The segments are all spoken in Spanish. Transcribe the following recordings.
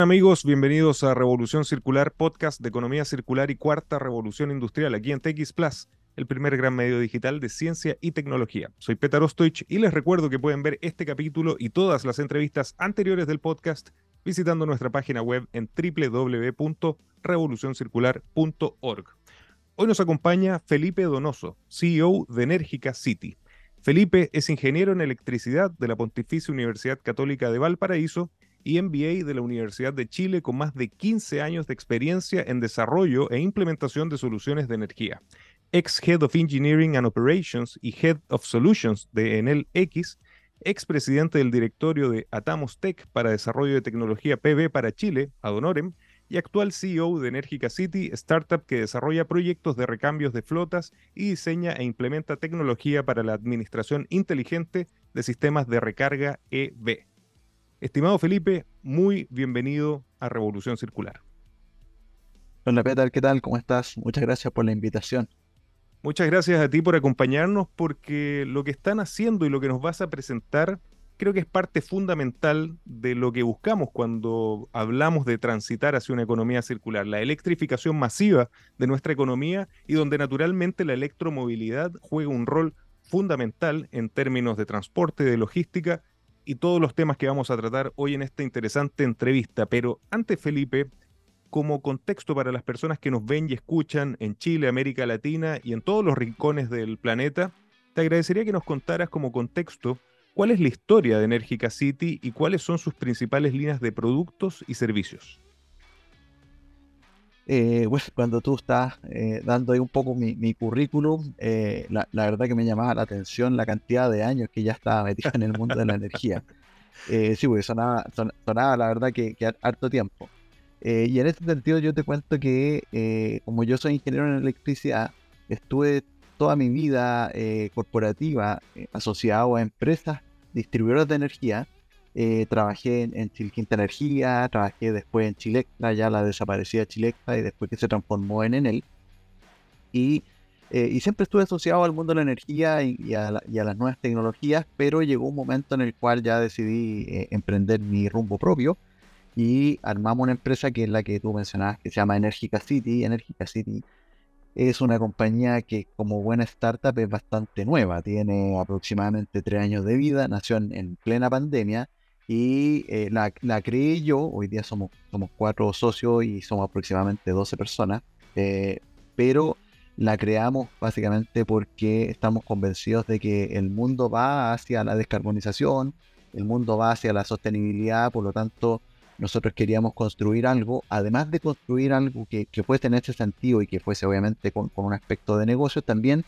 Amigos, bienvenidos a Revolución Circular, podcast de economía circular y cuarta revolución industrial aquí en TX Plus, el primer gran medio digital de ciencia y tecnología. Soy Petar Ostoich y les recuerdo que pueden ver este capítulo y todas las entrevistas anteriores del podcast visitando nuestra página web en www.revolucioncircular.org. Hoy nos acompaña Felipe Donoso, CEO de Enérgica City. Felipe es ingeniero en electricidad de la Pontificia Universidad Católica de Valparaíso y MBA de la Universidad de Chile con más de 15 años de experiencia en desarrollo e implementación de soluciones de energía. Ex Head of Engineering and Operations y Head of Solutions de Enel X, ex presidente del directorio de Atamos Tech para desarrollo de tecnología PB para Chile, Adonorem, y actual CEO de Energica City, startup que desarrolla proyectos de recambios de flotas y diseña e implementa tecnología para la administración inteligente de sistemas de recarga EV. Estimado Felipe, muy bienvenido a Revolución Circular. Hola Peter, ¿qué tal? ¿Cómo estás? Muchas gracias por la invitación. Muchas gracias a ti por acompañarnos porque lo que están haciendo y lo que nos vas a presentar creo que es parte fundamental de lo que buscamos cuando hablamos de transitar hacia una economía circular, la electrificación masiva de nuestra economía y donde naturalmente la electromovilidad juega un rol fundamental en términos de transporte, de logística y todos los temas que vamos a tratar hoy en esta interesante entrevista. Pero antes, Felipe, como contexto para las personas que nos ven y escuchan en Chile, América Latina y en todos los rincones del planeta, te agradecería que nos contaras como contexto cuál es la historia de Energica City y cuáles son sus principales líneas de productos y servicios. Eh, bueno, cuando tú estás eh, dando ahí un poco mi, currículum, eh, la, verdad que me llamaba la atención la cantidad de años que ya estaba metido en el mundo de la energía. sí, porque sonaba, sonaba la verdad que, que harto tiempo. y en este sentido yo te cuento que como yo soy ingeniero en electricidad, estuve toda mi vida corporativa asociado a empresas distribuidoras de energía eh, trabajé en, en Chilquinta Energía, trabajé después en Chilectra, ya la desaparecida Chilectra, y después que se transformó en Enel. Y, eh, y siempre estuve asociado al mundo de la energía y, a las nuevas tecnologías, pero llegó un momento en el cual ya decidí eh, emprender mi rumbo propio y armamos una empresa que es la que tú mencionabas, que se llama Energica City. Energica City es una compañía que como buena startup es bastante nueva, tiene aproximadamente tres años de vida, nació en plena pandemia y eh, la, creé yo, hoy día somos, somos cuatro socios y somos aproximadamente 12 personas, eh, pero la creamos básicamente porque estamos convencidos de que el mundo va hacia la descarbonización, el mundo va hacia la sostenibilidad, por lo tanto nosotros queríamos construir algo, además de construir algo que, que fuese en ese sentido y que fuese obviamente con, con un aspecto de negocio, también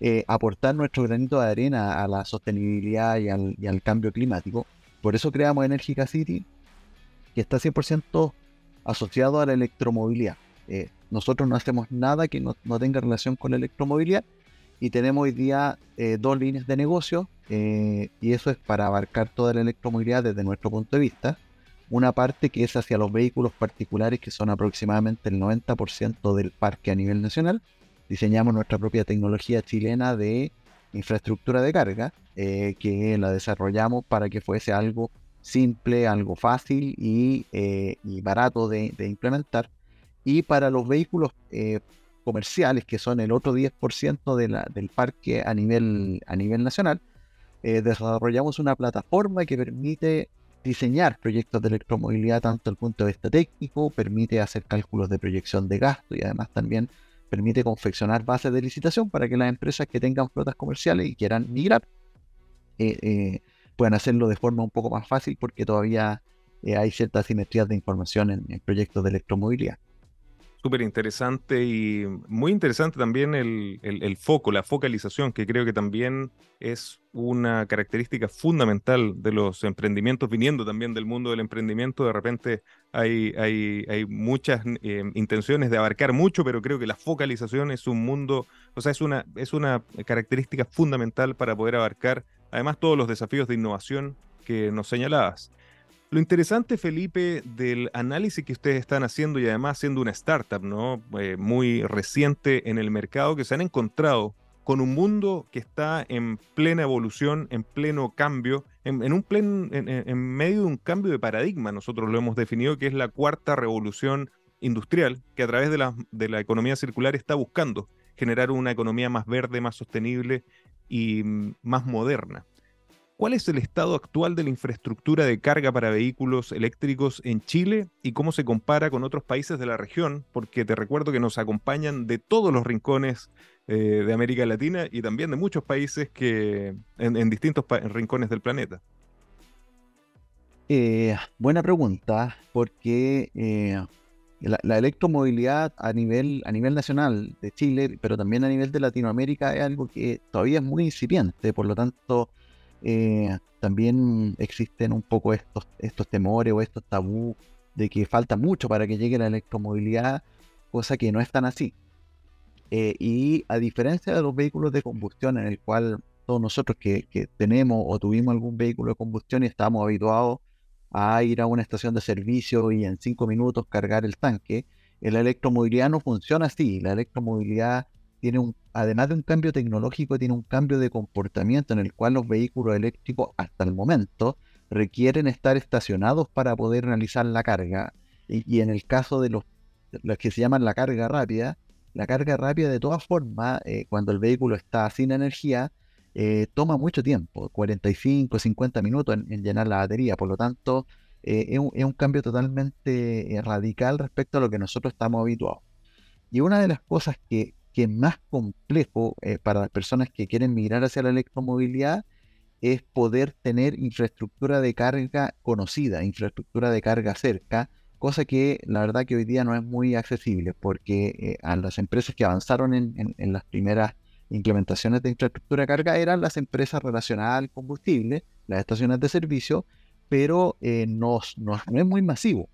eh, aportar nuestro granito de arena a la sostenibilidad y al, y al cambio climático por eso creamos Energica City, que está 100% asociado a la electromovilidad. Eh, nosotros no hacemos nada que no, tenga relación con la electromovilidad y tenemos hoy día eh, dos líneas de negocio eh, y eso es para abarcar toda la electromovilidad desde nuestro punto de vista. Una parte que es hacia los vehículos particulares que son aproximadamente el 90% del parque a nivel nacional. Diseñamos nuestra propia tecnología chilena de infraestructura de carga eh, que la desarrollamos para que fuese algo simple, algo fácil y, eh, barato de, implementar. Y para los vehículos eh, comerciales, que son el otro 10% de del parque a nivel, a nivel nacional, desarrollamos una plataforma que permite diseñar proyectos de electromovilidad tanto desde el punto de vista técnico, permite hacer cálculos de proyección de gasto y además también permite confeccionar bases de licitación para que las empresas que tengan flotas comerciales y quieran migrar eh, eh, puedan hacerlo de forma un poco más fácil porque todavía eh, hay ciertas simetrías de información en proyectos de electromovilidad súper interesante y muy interesante también el, el, foco, la focalización, que creo que también es una característica fundamental de los emprendimientos, viniendo también del mundo del emprendimiento. De repente hay, hay, hay muchas eh, intenciones de abarcar mucho, pero creo que la focalización es un mundo, o sea, es una, es una característica fundamental para poder abarcar además todos los desafíos de innovación que nos señalabas. Lo interesante, Felipe, del análisis que ustedes están haciendo y además siendo una startup, ¿no? Eh, muy reciente en el mercado, que se han encontrado con un mundo que está en plena evolución, en pleno cambio, en, un plen, en, medio de un cambio de paradigma, nosotros lo hemos definido, que es la cuarta revolución industrial, que a través de la, economía circular está buscando generar una economía más verde, más sostenible y mm, más moderna. ¿Cuál es el estado actual de la infraestructura de carga para vehículos eléctricos en Chile y cómo se compara con otros países de la región? Porque te recuerdo que nos acompañan de todos los rincones eh, de América Latina y también de muchos países que en, distintos rincones del planeta. Eh, buena pregunta, porque eh, la, electromovilidad a nivel, a nivel nacional de Chile, pero también a nivel de Latinoamérica, es algo que todavía es muy incipiente, por lo tanto eh, también existen un poco estos, estos temores o estos tabú de que falta mucho para que llegue la electromovilidad, cosa que no es tan así. Eh, y a diferencia de los vehículos de combustión, en el cual todos nosotros que, tenemos o tuvimos algún vehículo de combustión y estamos habituados a ir a una estación de servicio y en cinco minutos cargar el tanque, la electromovilidad no funciona así. La electromovilidad tiene un, además de un cambio tecnológico, tiene un cambio de comportamiento en el cual los vehículos eléctricos hasta el momento requieren estar estacionados para poder realizar la carga. Y, en el caso de los, los, que se llaman la carga rápida, la carga rápida de todas formas, eh, cuando el vehículo está sin energía, eh, toma mucho tiempo, 45, 50 minutos en, llenar la batería. Por lo tanto, eh, es, un, es, un, cambio totalmente radical respecto a lo que nosotros estamos habituados. Y una de las cosas que, que más complejo eh, para las personas que quieren migrar hacia la electromovilidad es poder tener infraestructura de carga conocida, infraestructura de carga cerca, cosa que la verdad que hoy día no es muy accesible porque eh, a las empresas que avanzaron en, las primeras implementaciones de infraestructura de carga eran las empresas relacionadas al combustible, las estaciones de servicio, pero eh, no, es muy masivo.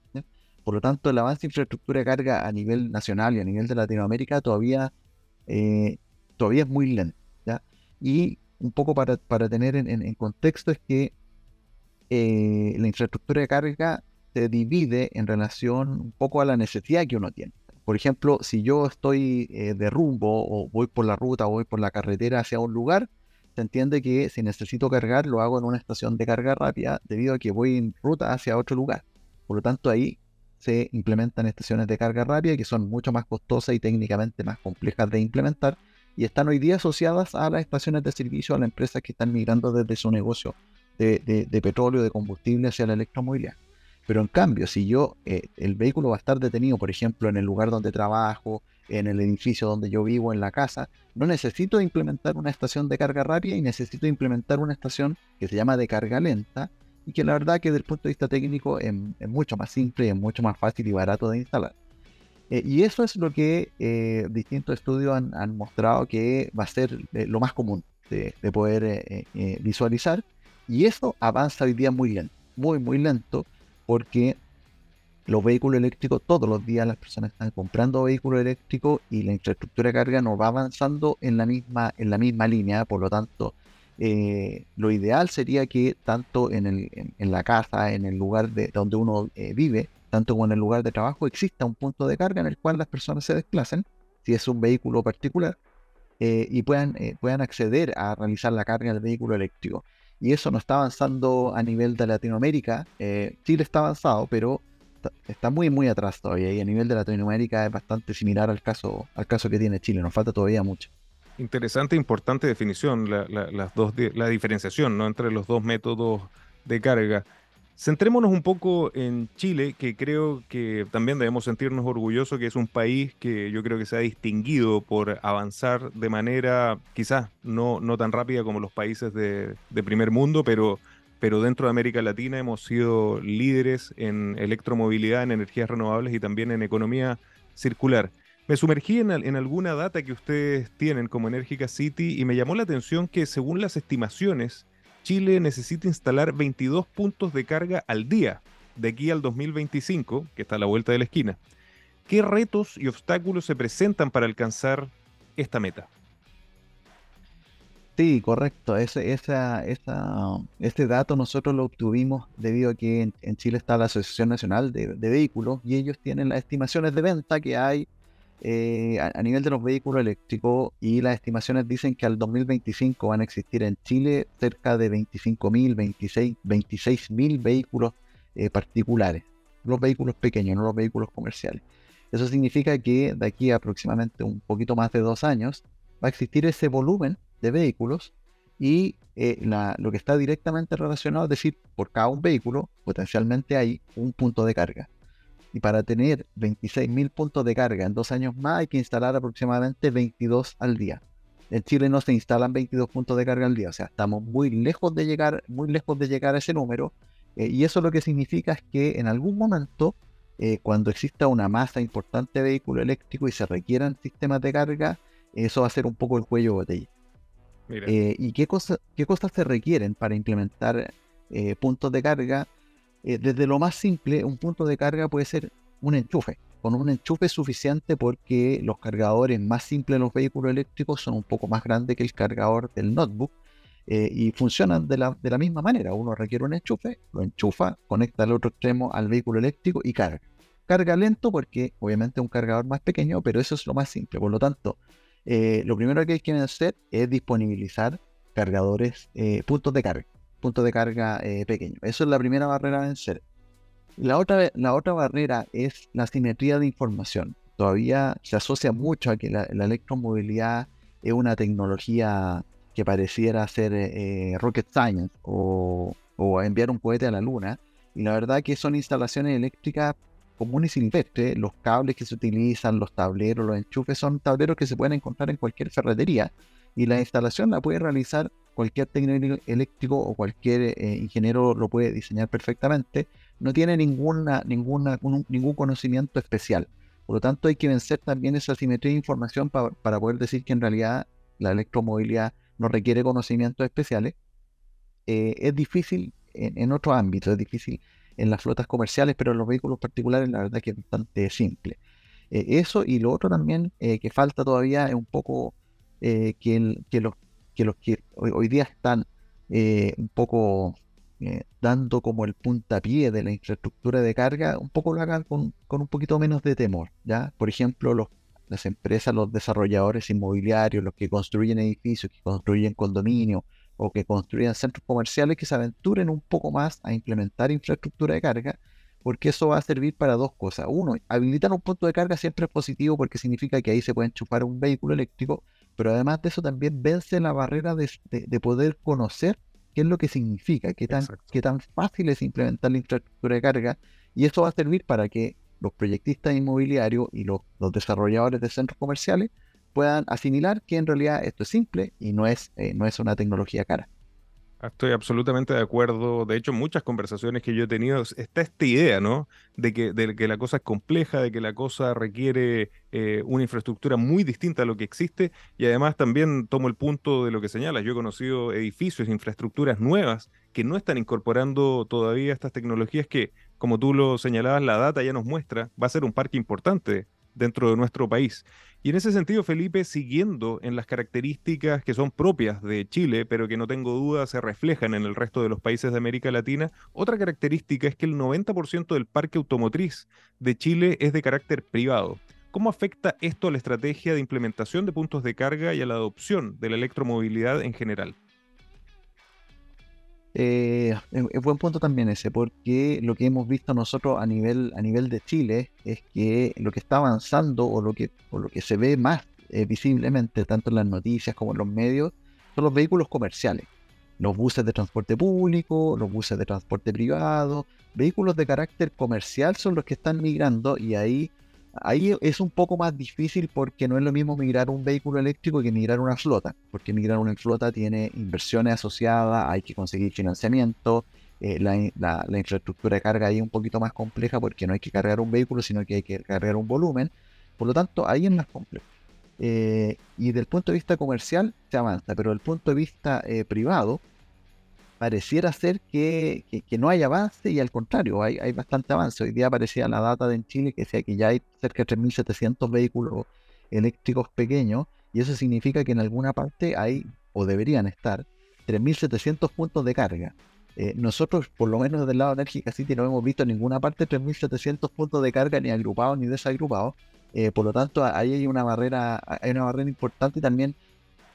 Por lo tanto, el avance de infraestructura de carga a nivel nacional y a nivel de Latinoamérica todavía eh, todavía es muy lento. Y un poco para, tener en, contexto es que eh, la infraestructura de carga se divide en relación un poco a la necesidad que uno tiene. Por ejemplo, si yo estoy eh, de rumbo o voy por la ruta o voy por la carretera hacia un lugar, se entiende que si necesito cargar lo hago en una estación de carga rápida debido a que voy en ruta hacia otro lugar. Por lo tanto, ahí se implementan estaciones de carga rápida que son mucho más costosas y técnicamente más complejas de implementar y están hoy día asociadas a las estaciones de servicio, a las empresas que están migrando desde su negocio de, petróleo, de combustible hacia la electromovilidad. Pero en cambio, si yo, eh, el vehículo va a estar detenido, por ejemplo, en el lugar donde trabajo, en el edificio donde yo vivo, en la casa, no necesito implementar una estación de carga rápida y necesito implementar una estación que se llama de carga lenta, y que la verdad que desde el punto de vista técnico es, mucho más simple, es mucho más fácil y barato de instalar. Eh, y eso es lo que eh, distintos estudios han, mostrado que va a ser eh, lo más común de, poder visualizar. Y eso avanza hoy día muy lento, muy, muy lento, porque los vehículos eléctricos, todos los días las personas están comprando vehículos eléctricos y la infraestructura de carga no va avanzando en la misma, en la misma línea, por lo tanto, eh, lo ideal sería que tanto en, el, en, la casa, en el lugar de donde uno eh, vive, tanto como en el lugar de trabajo, exista un punto de carga en el cual las personas se desplacen, si es un vehículo particular, eh, y puedan, puedan acceder a realizar la carga del vehículo eléctrico. Y eso no está avanzando a nivel de Latinoamérica. Chile está avanzado, pero está muy muy atrás todavía. Y a nivel de Latinoamérica es bastante similar al caso, al caso que tiene Chile. Nos falta todavía mucho. Interesante, importante definición, la, las dos, la diferenciación ¿no? entre los dos métodos de carga. Centrémonos un poco en Chile, que creo que también debemos sentirnos orgullosos, que es un país que yo creo que se ha distinguido por avanzar de manera quizás no, no tan rápida como los países de, de primer mundo, pero, pero dentro de América Latina hemos sido líderes en electromovilidad, en energías renovables y también en economía circular. Me sumergí en, alguna data que ustedes tienen como Enérgica City y me llamó la atención que según las estimaciones, Chile necesita instalar 22 puntos de carga al día de aquí al 2025, que está a la vuelta de la esquina. ¿Qué retos y obstáculos se presentan para alcanzar esta meta? Sí, correcto. Ese, esa, esa, este dato nosotros lo obtuvimos debido a que en, Chile está la Asociación Nacional de, Vehículos y ellos tienen las estimaciones de venta que hay eh, a, nivel de los vehículos eléctricos y las estimaciones dicen que al 2025 van a existir en Chile cerca de 25.000, 26, 26.000 vehículos eh, particulares, los vehículos pequeños, no los vehículos comerciales. Eso significa que de aquí a aproximadamente un poquito más de dos años va a existir ese volumen de vehículos y eh, lo que está directamente relacionado, es decir, por cada un vehículo potencialmente hay un punto de carga. Y para tener 26.000 puntos de carga en dos años más hay que instalar aproximadamente 22 al día. En Chile no se instalan 22 puntos de carga al día, o sea, estamos muy lejos de llegar, muy lejos de llegar a ese número. Eh, y eso lo que significa es que en algún momento, eh, cuando exista una masa importante de vehículo eléctrico y se requieran sistemas de carga, eso va a ser un poco el cuello de botella. Eh, ¿Y qué, qué cosas se requieren para implementar puntos de carga? Eh, desde lo más simple, un punto de carga puede ser un enchufe. Con un enchufe suficiente porque los cargadores más simples de los vehículos eléctricos son un poco más grandes que el cargador del notebook eh, y funcionan de la, misma manera. Uno requiere un enchufe, lo enchufa, conecta al otro extremo al vehículo eléctrico y carga. Carga lento porque obviamente es un cargador más pequeño, pero eso es lo más simple. Por lo tanto, eh, lo primero que hay que hacer es disponibilizar cargadores, puntos de carga punto de carga eh. Eso es la primera barrera a vencer. La otra, la otra barrera es la simetría de información. Todavía se asocia mucho a que la, electromovilidad es una tecnología que pareciera ser eh, rocket science o, o, enviar un cohete a la luna. Y la verdad que son instalaciones eléctricas comunes y silvestres. Los cables que se utilizan, los tableros, los enchufes, son tableros que se pueden encontrar en cualquier ferretería. Y la instalación la puede realizar cualquier técnico eléctrico o cualquier eh, ingeniero lo puede diseñar perfectamente, no tiene ninguna, ninguna, ningún conocimiento especial. Por lo tanto, hay que vencer también esa simetría de información para poder decir que en realidad la electromovilidad no requiere conocimientos especiales. Eh, es difícil en, otros ámbitos, es difícil en las flotas comerciales, pero en los vehículos particulares la verdad que es bastante simple. Eh, eso y lo otro también que falta todavía es un poco que, los que los que hoy, día están eh, un poco eh, dando como el puntapié de la infraestructura de carga, un poco lo hagan con, un poquito menos de temor. ¿ya? Por ejemplo, los, las empresas, los desarrolladores inmobiliarios, los que construyen edificios, que construyen condominios o que construyen centros comerciales, que se aventuren un poco más a implementar infraestructura de carga, porque eso va a servir para dos cosas. Uno, habilitar un punto de carga siempre es positivo porque significa que ahí se puede enchufar un vehículo eléctrico pero además de eso también vence la barrera de, poder conocer qué es lo que significa, qué tan, qué tan fácil es implementar la infraestructura de carga, y eso va a servir para que los proyectistas inmobiliarios y los, desarrolladores de centros comerciales puedan asimilar que en realidad esto es simple y no es, eh, no es una tecnología cara. Estoy absolutamente de acuerdo. De hecho, muchas conversaciones que yo he tenido está esta idea, ¿no? De que, de que la cosa es compleja, de que la cosa requiere eh, una infraestructura muy distinta a lo que existe. Y además también tomo el punto de lo que señalas. Yo he conocido edificios, infraestructuras nuevas que no están incorporando todavía estas tecnologías que, como tú lo señalabas, la data ya nos muestra, va a ser un parque importante dentro de nuestro país. Y en ese sentido, Felipe, siguiendo en las características que son propias de Chile, pero que no tengo duda se reflejan en el resto de los países de América Latina, otra característica es que el 90% del parque automotriz de Chile es de carácter privado. ¿Cómo afecta esto a la estrategia de implementación de puntos de carga y a la adopción de la electromovilidad en general? Eh, es, buen punto también ese, porque lo que hemos visto nosotros a nivel, a nivel de Chile es que lo que está avanzando o lo que, o lo que se ve más eh, visiblemente, tanto en las noticias como en los medios, son los vehículos comerciales. Los buses de transporte público, los buses de transporte privado, vehículos de carácter comercial son los que están migrando y ahí Ahí es un poco más difícil porque no es lo mismo migrar un vehículo eléctrico que migrar una flota, porque migrar una flota tiene inversiones asociadas, hay que conseguir financiamiento, eh, la, infraestructura de carga ahí es un poquito más compleja porque no hay que cargar un vehículo, sino que hay que cargar un volumen, por lo tanto ahí es más complejo. Eh, y del punto de vista comercial se avanza, pero del punto de vista eh, privado, pareciera ser que, no hay avance y al contrario, hay, hay, bastante avance. Hoy día aparecía la data de en Chile que decía que ya hay cerca de 3.700 vehículos eléctricos pequeños y eso significa que en alguna parte hay o deberían estar 3.700 puntos de carga. Eh, nosotros, por lo menos del lado Enérgica City, no hemos visto en ninguna parte 3.700 puntos de carga ni agrupados ni desagrupados, Eh, por lo tanto, ahí hay una barrera, hay una barrera importante y también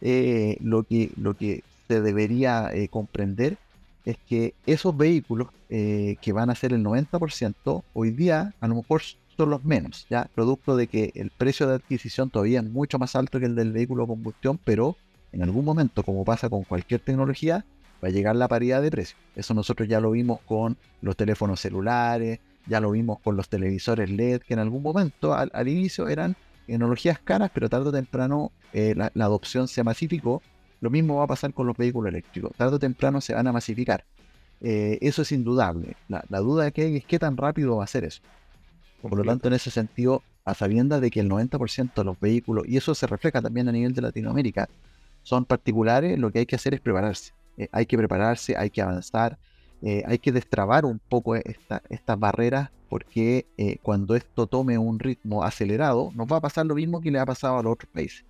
eh, lo, que, lo que se debería comprender es que esos vehículos que van a ser el 90%, hoy día a lo mejor son los menos, ya producto de que el precio de adquisición todavía es mucho más alto que el del vehículo de combustión, pero en algún momento, como pasa con cualquier tecnología, va a llegar la paridad de precio. Eso nosotros ya lo vimos con los teléfonos celulares, ya lo vimos con los televisores LED, que en algún momento al, inicio eran tecnologías caras, pero tarde o temprano eh, la, adopción se masificó. Lo mismo va a pasar con los vehículos eléctricos. Tarde o temprano se van a masificar. Eh, eso es indudable. La, duda que hay es qué tan rápido va a ser eso. Por lo tanto, en ese sentido, a sabiendas de que el 90% de los vehículos, y eso se refleja también a nivel de Latinoamérica, son particulares, lo que hay que hacer es prepararse. Eh, hay que prepararse, hay que avanzar, eh, hay que destrabar un poco estas barreras porque cuando esto tome un ritmo acelerado, nos va a pasar lo mismo que le ha pasado a los otros países.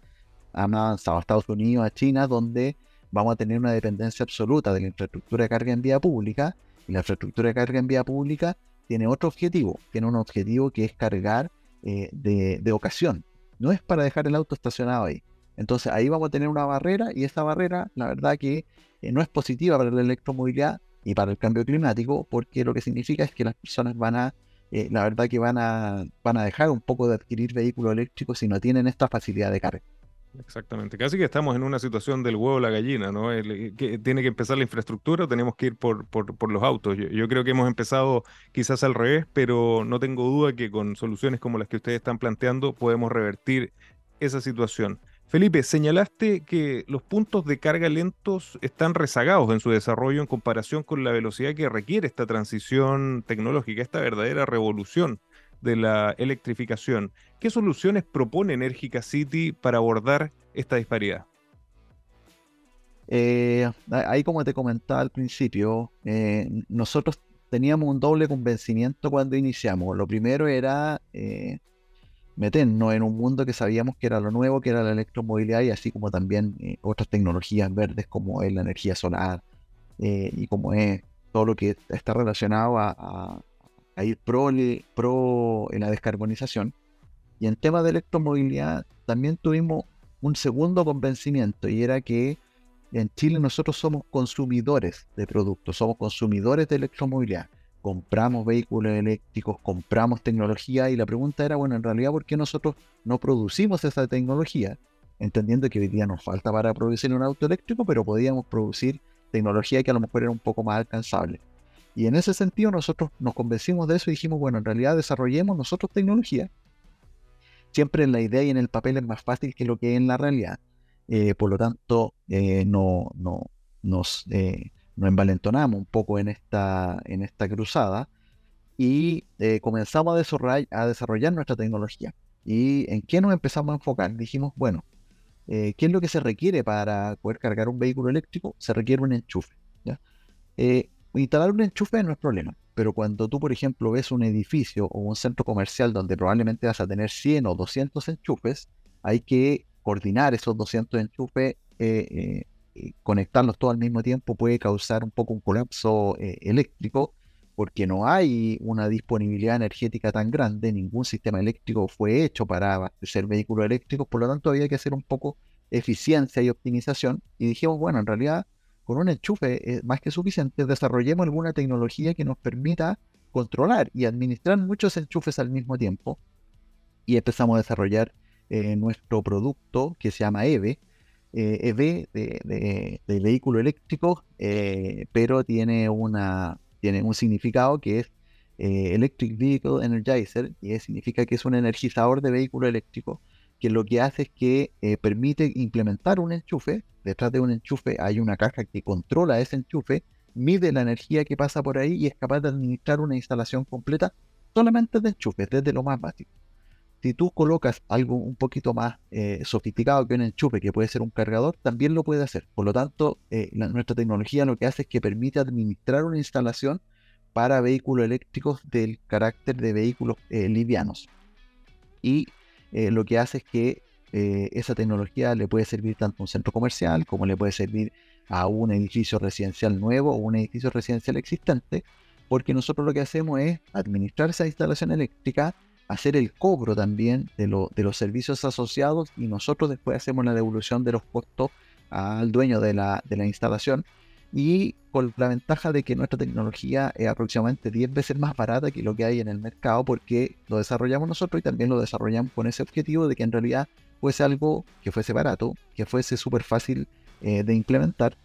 Han avanzado a Estados Unidos, a China, donde vamos a tener una dependencia absoluta de la infraestructura de carga en vía pública y la infraestructura de carga en vía pública tiene otro objetivo, tiene un objetivo que es cargar de, de ocasión. No es para dejar el auto estacionado ahí. Entonces ahí vamos a tener una barrera y esa barrera, la verdad que eh, no es positiva para la electromovilidad y para el cambio climático, porque lo que significa es que las personas van a, eh, la verdad que van a, van a dejar un poco de adquirir vehículos eléctricos si no tienen esta facilidad de carga. Exactamente, casi que estamos en una situación del huevo o la gallina, ¿no? que tiene que empezar la infraestructura tenemos que ir por, por, los autos. Yo, yo, creo que hemos empezado quizás al revés, pero no tengo duda que con soluciones como las que ustedes están planteando podemos revertir esa situación. Felipe, señalaste que los puntos de carga lentos están rezagados en su desarrollo en comparación con la velocidad que requiere esta transición tecnológica, esta verdadera revolución de la electrificación. ¿Qué soluciones propone Enérgica City para abordar esta disparidad? Eh, ahí como te comentaba al principio, eh, nosotros teníamos un doble convencimiento cuando iniciamos. Lo primero era eh, meternos en un mundo que sabíamos que era lo nuevo, que era la electromovilidad y así como también otras tecnologías verdes como es la energía solar y como es todo lo que está relacionado a, ir pro, pro en la descarbonización. Y en tema de electromovilidad también tuvimos un segundo convencimiento y era que en Chile nosotros somos consumidores de productos, somos consumidores de electromovilidad compramos vehículos eléctricos, compramos tecnología y la pregunta era, bueno, en realidad, ¿por qué nosotros no producimos esa tecnología? Entendiendo que hoy día nos falta para producir un auto eléctrico, pero podíamos producir tecnología que a lo mejor era un poco más alcanzable. Y en ese sentido nosotros nos convencimos de eso y dijimos, bueno, en realidad desarrollemos nosotros tecnología. Siempre en la idea y en el papel es más fácil que lo que es en la realidad. Eh, por lo tanto, eh, no, no, nos, eh, nos envalentonamos un poco en esta, en esta cruzada y eh, comenzamos a desarrollar, a desarrollar nuestra tecnología. ¿Y en qué nos empezamos a enfocar? Dijimos, bueno, eh, ¿qué es lo que se requiere para poder cargar un vehículo eléctrico? Se requiere un enchufe. Eh, instalar un enchufe no es problema, pero cuando tú, por ejemplo, ves un edificio o un centro comercial donde probablemente vas a tener 100 o 200 enchufes, hay que coordinar esos 200 enchufes eh, conectarlos todos al mismo tiempo puede causar un poco un colapso eh, eléctrico porque no hay una disponibilidad energética tan grande, ningún sistema eléctrico fue hecho para abastecer vehículos eléctricos, por lo tanto había que hacer un poco eficiencia y optimización y dijimos, bueno, en realidad con un enchufe es más que suficiente, desarrollemos alguna tecnología que nos permita controlar y administrar muchos enchufes al mismo tiempo. Y empezamos a desarrollar eh, nuestro producto que se llama EVE, EV eh, e de, vehículo eléctrico, eh, pero tiene, una, tiene un significado que es eh, Electric Vehicle Energizer, y significa que es un energizador de vehículo eléctrico, que lo que hace es que permite implementar un enchufe. Detrás de un enchufe hay una caja que controla ese enchufe, mide la energía que pasa por ahí y es capaz de administrar una instalación completa solamente de enchufes, desde lo más básico. Si tú colocas algo un poquito más eh, sofisticado que un enchufe, que puede ser un cargador, también lo puede hacer. Por lo tanto, eh, nuestra tecnología lo que hace es que permite administrar una instalación para vehículos eléctricos del carácter de vehículos eh, livianos. Y lo que hace es que esa tecnología le puede servir tanto a un centro comercial como le puede servir a un edificio residencial nuevo o un edificio residencial existente, porque nosotros lo que hacemos es administrar esa instalación eléctrica hacer el cobro también de, de los servicios asociados y nosotros después hacemos la devolución de los costos al dueño de la, de la instalación y con la ventaja de que nuestra tecnología es aproximadamente 10 veces más barata que lo que hay en el mercado porque lo desarrollamos nosotros y también lo desarrollamos con ese objetivo de que en realidad fuese algo que fuese barato, que fuese súper fácil eh, de implementar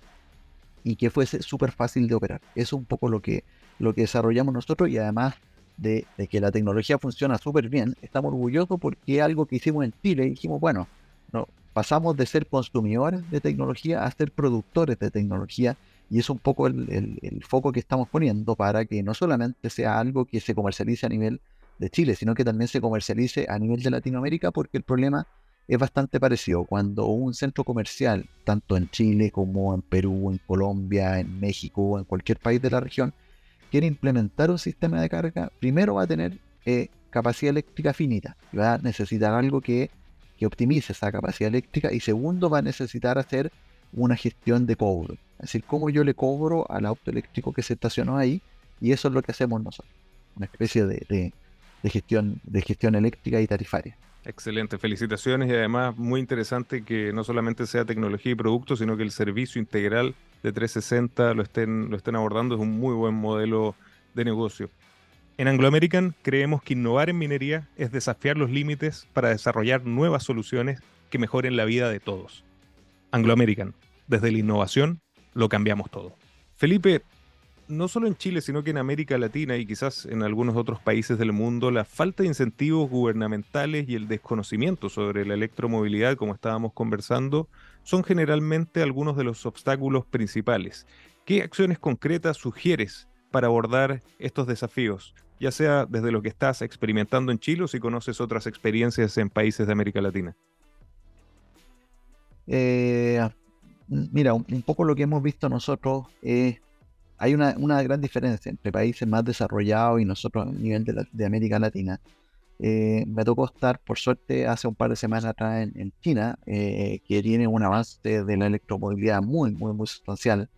y que fuese súper fácil de operar. Eso es un poco lo que, lo que desarrollamos nosotros y además de, de que la tecnología funciona súper bien, estamos orgullosos porque algo que hicimos en Chile dijimos, bueno, no, pasamos de ser consumidores de tecnología a ser productores de tecnología y es un poco el, foco que estamos poniendo para que no solamente sea algo que se comercialice a nivel de Chile, sino que también se comercialice a nivel de Latinoamérica, porque el problema es bastante parecido. Cuando un centro comercial, tanto en Chile como en Perú, en Colombia, en México en cualquier país de la región, quiere implementar un sistema de carga, primero va a tener eh, capacidad eléctrica finita, va a necesitar algo que, que optimice esa capacidad eléctrica y segundo va a necesitar hacer una gestión de cobro. Es decir, cómo yo le cobro al auto eléctrico que se estacionó ahí, y eso es lo que hacemos nosotros. Una especie de, gestión, de gestión eléctrica y tarifaria. Excelente, felicitaciones y además muy interesante que no solamente sea tecnología y producto, sino que el servicio integral de 360 lo estén, lo estén abordando, es un muy buen modelo de negocio. En Anglo American creemos que innovar en minería es desafiar los límites para desarrollar nuevas soluciones que mejoren la vida de todos. Anglo American, desde la innovación lo cambiamos todo. Felipe, no solo en Chile, sino que en América Latina y quizás en algunos otros países del mundo, la falta de incentivos gubernamentales y el desconocimiento sobre la electromovilidad, como estábamos conversando, son generalmente algunos de los obstáculos principales. ¿Qué acciones concretas sugieres para abordar estos desafíos? Ya sea desde lo que estás experimentando en Chile o si conoces otras experiencias en países de América Latina. Eh, mira, un, poco lo que hemos visto nosotros es, hay una, gran diferencia entre países más desarrollados y nosotros a nivel de, América Latina. Eh, me tocó estar, por suerte, hace un par de semanas atrás en, China, eh, que tiene un avance de la electromovilidad muy, muy, muy sustancial.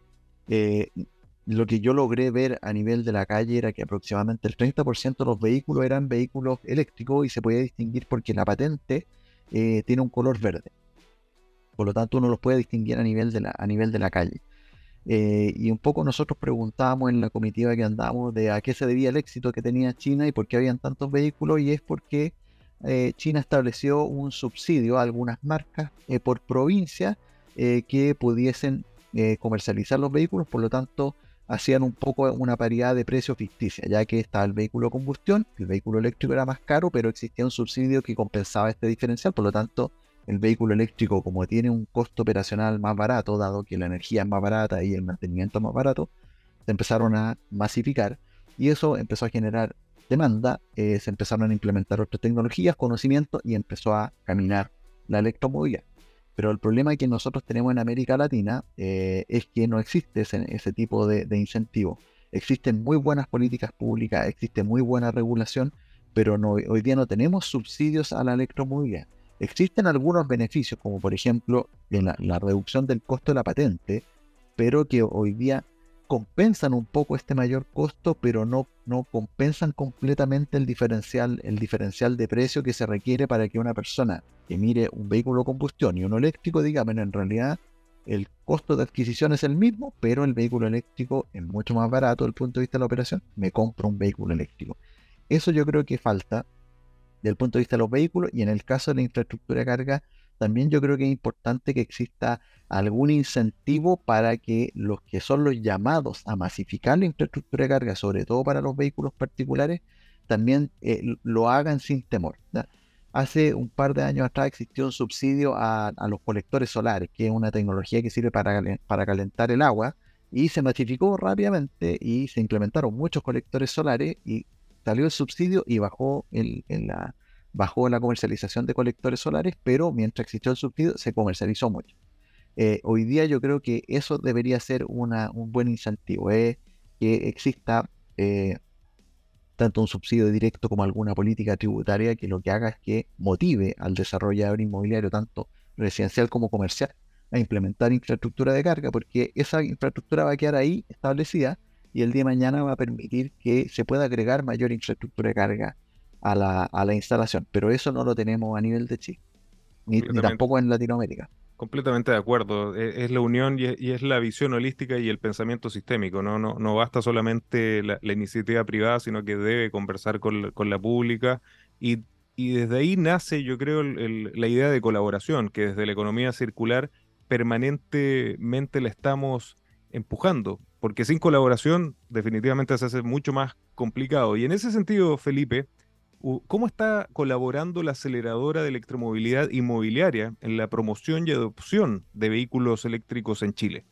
Lo que yo logré ver a nivel de la calle era que aproximadamente el 30% de los vehículos eran vehículos eléctricos y se podía distinguir porque la patente tiene un color verde. Por lo tanto, uno los puede distinguir a nivel de la, a nivel de la calle. Eh, y un poco nosotros preguntábamos en la comitiva que andamos de a qué se debía el éxito que tenía China y por qué habían tantos vehículos, y es porque eh, China estableció un subsidio a algunas marcas eh, por provincia que pudiesen comercializar los vehículos, por lo tanto hacían un poco una paridad de precios ficticia, ya que estaba el vehículo combustión, el vehículo eléctrico era más caro, pero existía un subsidio que compensaba este diferencial, por lo tanto el vehículo eléctrico, como tiene un costo operacional más barato, dado que la energía es más barata y el mantenimiento es más barato, se empezaron a masificar y eso empezó a generar demanda, eh, se empezaron a implementar otras tecnologías, conocimiento y empezó a caminar la electromovilidad. Pero el problema que nosotros tenemos en América Latina eh, es que no existe ese, tipo de, incentivo. Existen muy buenas políticas públicas, existe muy buena regulación, pero hoy día no tenemos subsidios a la electromovilidad. Existen algunos beneficios, como por ejemplo la, reducción del costo de la patente, pero que hoy día compensan un poco este mayor costo, pero no, no compensan completamente el diferencial, el diferencial de precio que se requiere para que una persona que mire un vehículo combustión y uno eléctrico diga, bueno, en realidad el costo de adquisición es el mismo, pero el vehículo eléctrico es mucho más barato desde el punto de vista de la operación, me compro un vehículo eléctrico. Eso yo creo que falta desde el punto de vista de los vehículos y en el caso de la infraestructura de carga, también yo creo que es importante que exista algún incentivo para que los que son los llamados a masificar la infraestructura de carga, sobre todo para los vehículos particulares, también eh, lo hagan sin temor. Hace un par de años atrás existió un subsidio a, los colectores solares, que es una tecnología que sirve para, para calentar el agua, y se masificó rápidamente y se implementaron muchos colectores solares y salió el subsidio y bajó, el, la, bajó la comercialización de colectores solares, pero mientras existió el subsidio se comercializó mucho. Eh, hoy día yo creo que eso debería ser una, un buen incentivo, eh, que exista eh, tanto un subsidio directo como alguna política tributaria que lo que haga es que motive al desarrollador inmobiliario, tanto residencial como comercial, a implementar infraestructura de carga, porque esa infraestructura va a quedar ahí establecida y el día de mañana va a permitir que se pueda agregar mayor infraestructura de carga a la, a la instalación. Pero eso no lo tenemos a nivel de Chile, ni, tampoco en Latinoamérica. Completamente de acuerdo. E, es, la unión y es, la visión holística y el pensamiento sistémico. No, no, no basta solamente la, iniciativa privada, sino que debe conversar con, con la pública y y desde ahí nace, yo creo, la idea de colaboración, que desde la economía circular permanentemente la estamos empujando, porque sin colaboración definitivamente se hace mucho más complicado. Y en ese sentido, Felipe, ¿cómo está colaborando la aceleradora de electromovilidad inmobiliaria en la promoción y adopción de vehículos eléctricos en Chile?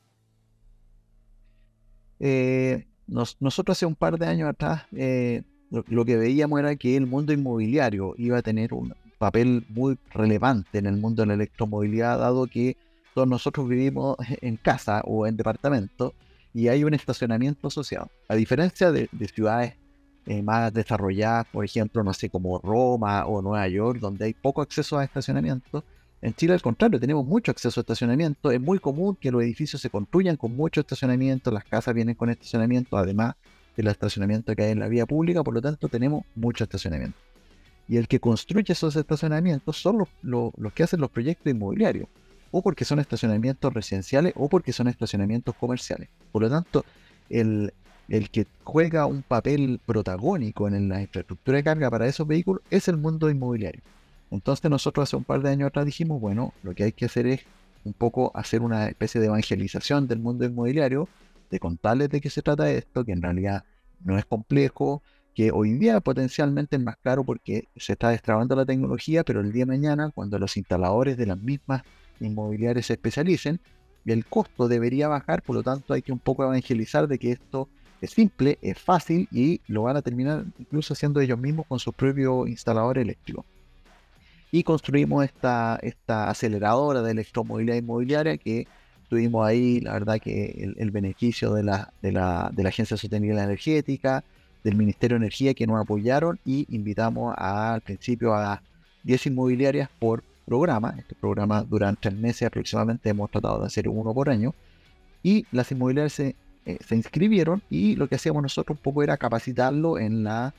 Eh, nosotros hace un par de años atrás eh, lo, que veíamos era que el mundo inmobiliario iba a tener un papel muy relevante en el mundo de la electromovilidad, dado que todos nosotros vivimos en casa o en departamento y hay un estacionamiento asociado. A diferencia de, ciudades eh, más desarrolladas, por ejemplo, no sé, como Roma o Nueva York, donde hay poco acceso a estacionamiento, en Chile al contrario, tenemos mucho acceso a estacionamiento. Es muy común que los edificios se construyan con mucho estacionamiento, las casas vienen con estacionamiento, además del estacionamiento que hay en la vía pública, por lo tanto tenemos mucho estacionamiento. Y el que construye esos estacionamientos son los, que hacen los proyectos inmobiliarios, o porque son estacionamientos residenciales o porque son estacionamientos comerciales. Por lo tanto, el, el que juega un papel protagónico en la infraestructura de carga para esos vehículos es el mundo inmobiliario. Entonces nosotros hace un par de años atrás dijimos, bueno, lo que hay que hacer es un poco hacer una especie de evangelización del mundo inmobiliario de contarles de qué se trata esto, que en realidad no es complejo, que hoy en día potencialmente es más claro porque se está destrabando la tecnología, pero el día de mañana, cuando los instaladores de las mismas inmobiliarias se especialicen, el costo debería bajar, por lo tanto hay que un poco evangelizar de que esto es simple, es fácil y lo van a terminar incluso haciendo ellos mismos con su propio instalador eléctrico. Y construimos esta, esta aceleradora de electromovilidad inmobiliaria que tuvimos ahí, la verdad que el, beneficio de la, de, la, de la Agencia de Sostenibilidad Energética, del Ministerio de Energía que nos apoyaron y invitamos al principio a 10 inmobiliarias por programa. Este programa durante tres meses aproximadamente hemos tratado de hacer uno por año. Y las inmobiliarias se, eh, se inscribieron y lo que hacíamos nosotros un poco era capacitarlo en la,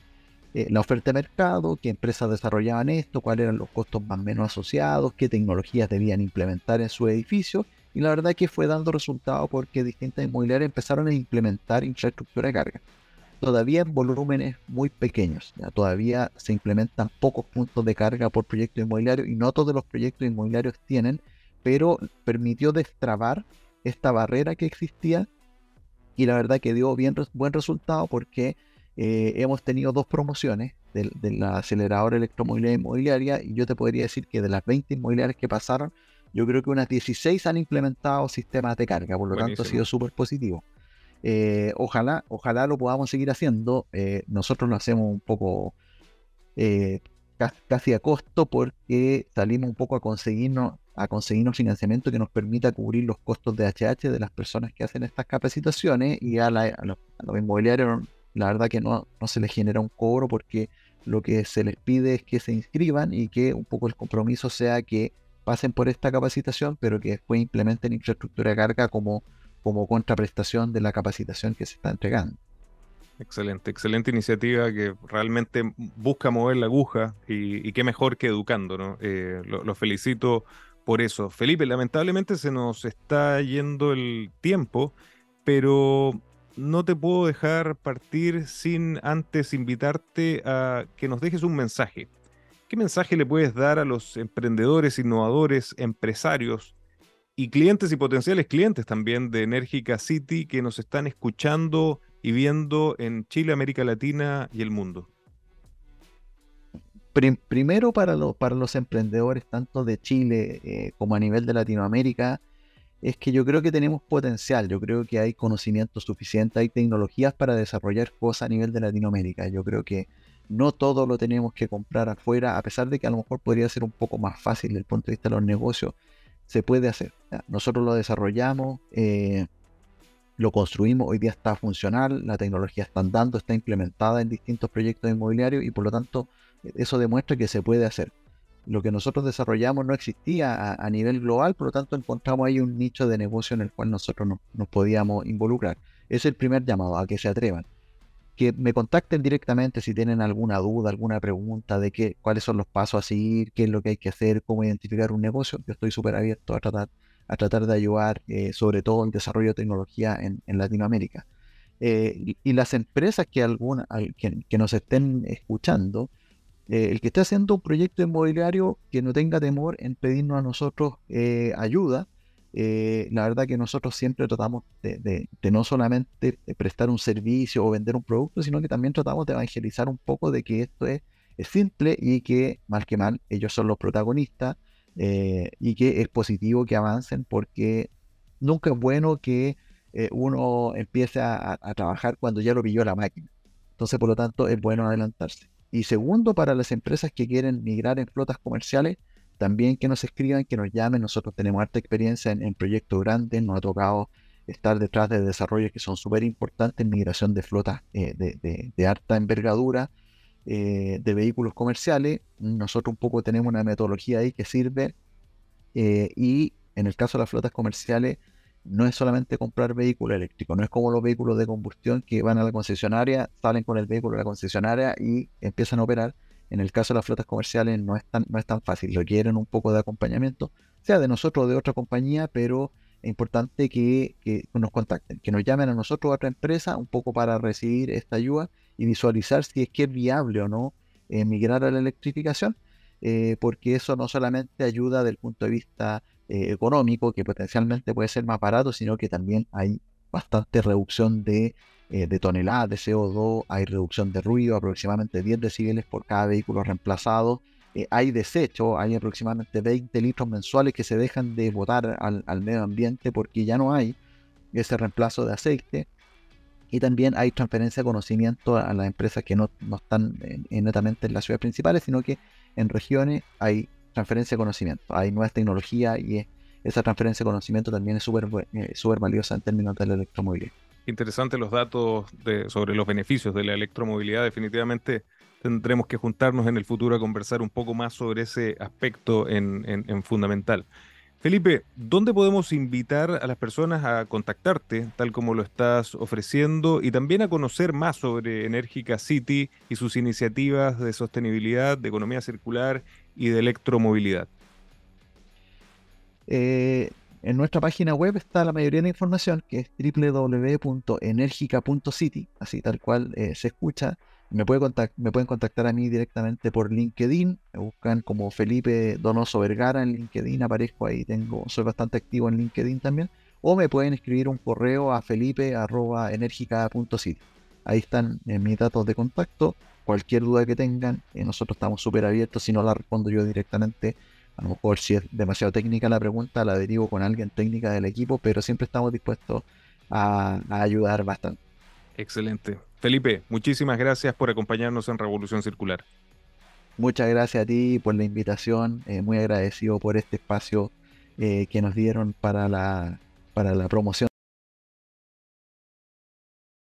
eh, la oferta de mercado, qué empresas desarrollaban esto, cuáles eran los costos más o menos asociados, qué tecnologías debían implementar en su edificio y la verdad que fue dando resultado porque distintas inmobiliarias empezaron a implementar infraestructura de carga. Todavía en volúmenes muy pequeños, todavía se implementan pocos puntos de carga por proyecto inmobiliario y no todos los proyectos inmobiliarios tienen, pero permitió destrabar esta barrera que existía y la verdad que dio bien, buen resultado porque eh, hemos tenido dos promociones de, de la aceleradora electromovilidad inmobiliaria y yo te podría decir que de las 20 inmobiliarias que pasaron, yo creo que unas 16 han implementado sistemas de carga, por lo tanto ha sido súper positivo. Eh, ojalá, ojalá lo podamos seguir haciendo. Eh, nosotros lo hacemos un poco eh, casi a costo porque salimos un poco a conseguirnos, a conseguirnos financiamiento que nos permita cubrir los costos de HH de las personas que hacen estas capacitaciones y a, los, inmobiliarios la verdad que no, no se les genera un cobro porque lo que se les pide es que se inscriban y que un poco el compromiso sea que pasen por esta capacitación, pero que después implementen infraestructura de carga como, como contraprestación de la capacitación que se está entregando. Excelente, excelente iniciativa que realmente busca mover la aguja y, qué mejor que educando, ¿no? Eh, lo, felicito por eso. Felipe, lamentablemente se nos está yendo el tiempo, pero no te puedo dejar partir sin antes invitarte a que nos dejes un mensaje. ¿Qué mensaje le puedes dar a los emprendedores, innovadores, empresarios y clientes y potenciales clientes también de Enérgica City que nos están escuchando y viendo en Chile, América Latina y el mundo? Primero para, para los emprendedores tanto de Chile eh, como a nivel de Latinoamérica, es que yo creo que tenemos potencial, yo creo que hay conocimiento suficiente, hay tecnologías para desarrollar cosas a nivel de Latinoamérica. Yo creo que no todo lo tenemos que comprar afuera, a pesar de que a lo mejor podría ser un poco más fácil desde el punto de vista de los negocios, se puede hacer. Nosotros lo desarrollamos, eh, lo construimos, hoy día está funcional, la tecnología está andando, está implementada en distintos proyectos inmobiliarios y por lo tanto eso demuestra que se puede hacer. Lo que nosotros desarrollamos no existía a, nivel global, por lo tanto encontramos ahí un nicho de negocio en el cual nosotros nos podíamos involucrar. Es el primer llamado a que se atrevan. Que me contacten directamente si tienen alguna duda, alguna pregunta de qué, cuáles son los pasos a seguir, qué es lo que hay que hacer, cómo identificar un negocio. Yo estoy súper abierto a tratar, a tratar de ayudar, eh, sobre todo en desarrollo de tecnología en, Latinoamérica. Eh, y, las empresas que, alguna, que, nos estén escuchando, eh, el que esté haciendo un proyecto inmobiliario, que no tenga temor en pedirnos a nosotros ayuda, eh, la verdad que nosotros siempre tratamos de, no solamente prestar un servicio o vender un producto, sino que también tratamos de evangelizar un poco de que esto es, simple y que, mal que mal, ellos son los protagonistas eh, y que es positivo que avancen porque nunca es bueno que eh, uno empiece a, a trabajar cuando ya lo pilló la máquina. Entonces, por lo tanto, es bueno adelantarse. Y segundo, para las empresas que quieren migrar en flotas comerciales, también que nos escriban, que nos llamen. Nosotros tenemos harta experiencia en, proyectos grandes, nos ha tocado estar detrás de desarrollos que son súper importantes migración de flotas eh, de, de, alta envergadura, eh, de vehículos comerciales. Nosotros un poco tenemos una metodología ahí que sirve eh, y en el caso de las flotas comerciales no es solamente comprar vehículos eléctricos, no es como los vehículos de combustión que van a la concesionaria, salen con el vehículo de la concesionaria y empiezan a operar, en el caso de las flotas comerciales no es tan, no es tan fácil, requieren un poco de acompañamiento, sea de nosotros o de otra compañía, pero es importante que, nos contacten, que nos llamen a nosotros o a otra empresa un poco para recibir esta ayuda y visualizar si es que es viable o no emigrar eh, a la electrificación, eh, porque eso no solamente ayuda desde el punto de vista eh, económico, que potencialmente puede ser más barato, sino que también hay bastante reducción de eh, de toneladas de CO2, hay reducción de ruido, aproximadamente 10 decibeles por cada vehículo reemplazado. Eh, hay desecho, hay aproximadamente 20 litros mensuales que se dejan de botar al, medio ambiente porque ya no hay ese reemplazo de aceite. Y también hay transferencia de conocimiento a las empresas que no, están netamente en las ciudades principales, sino que en regiones hay transferencia de conocimiento, hay nuevas tecnologías y esa transferencia de conocimiento también es súper eh, valiosa en términos de la interesantes los datos sobre los beneficios de la electromovilidad. Definitivamente tendremos que juntarnos en el futuro a conversar un poco más sobre ese aspecto en, fundamental. Felipe, ¿dónde podemos invitar a las personas a contactarte, tal como lo estás ofreciendo, y también a conocer más sobre Enérgica City y sus iniciativas de sostenibilidad, de economía circular y de electromovilidad? Eh, en nuestra página web está la mayoría de la información, que es www.energica.city, así tal cual eh, se escucha. Me, puede me pueden contactar a mí directamente por LinkedIn, me buscan como Felipe Donoso Vergara en LinkedIn, aparezco ahí, tengo, soy bastante activo en LinkedIn también, o me pueden escribir un correo a felipe.energica.city. Ahí están eh, mis datos de contacto, cualquier duda que tengan, eh, nosotros estamos súper abiertos, si no la respondo yo directamente a lo mejor si es demasiado técnica la pregunta, la derivo con alguien técnica del equipo, pero siempre estamos dispuestos a, ayudar bastante. Excelente. Felipe, muchísimas gracias por acompañarnos en Revolución Circular. Muchas gracias a ti por la invitación, eh, muy agradecido por este espacio eh, que nos dieron para la, para la promoción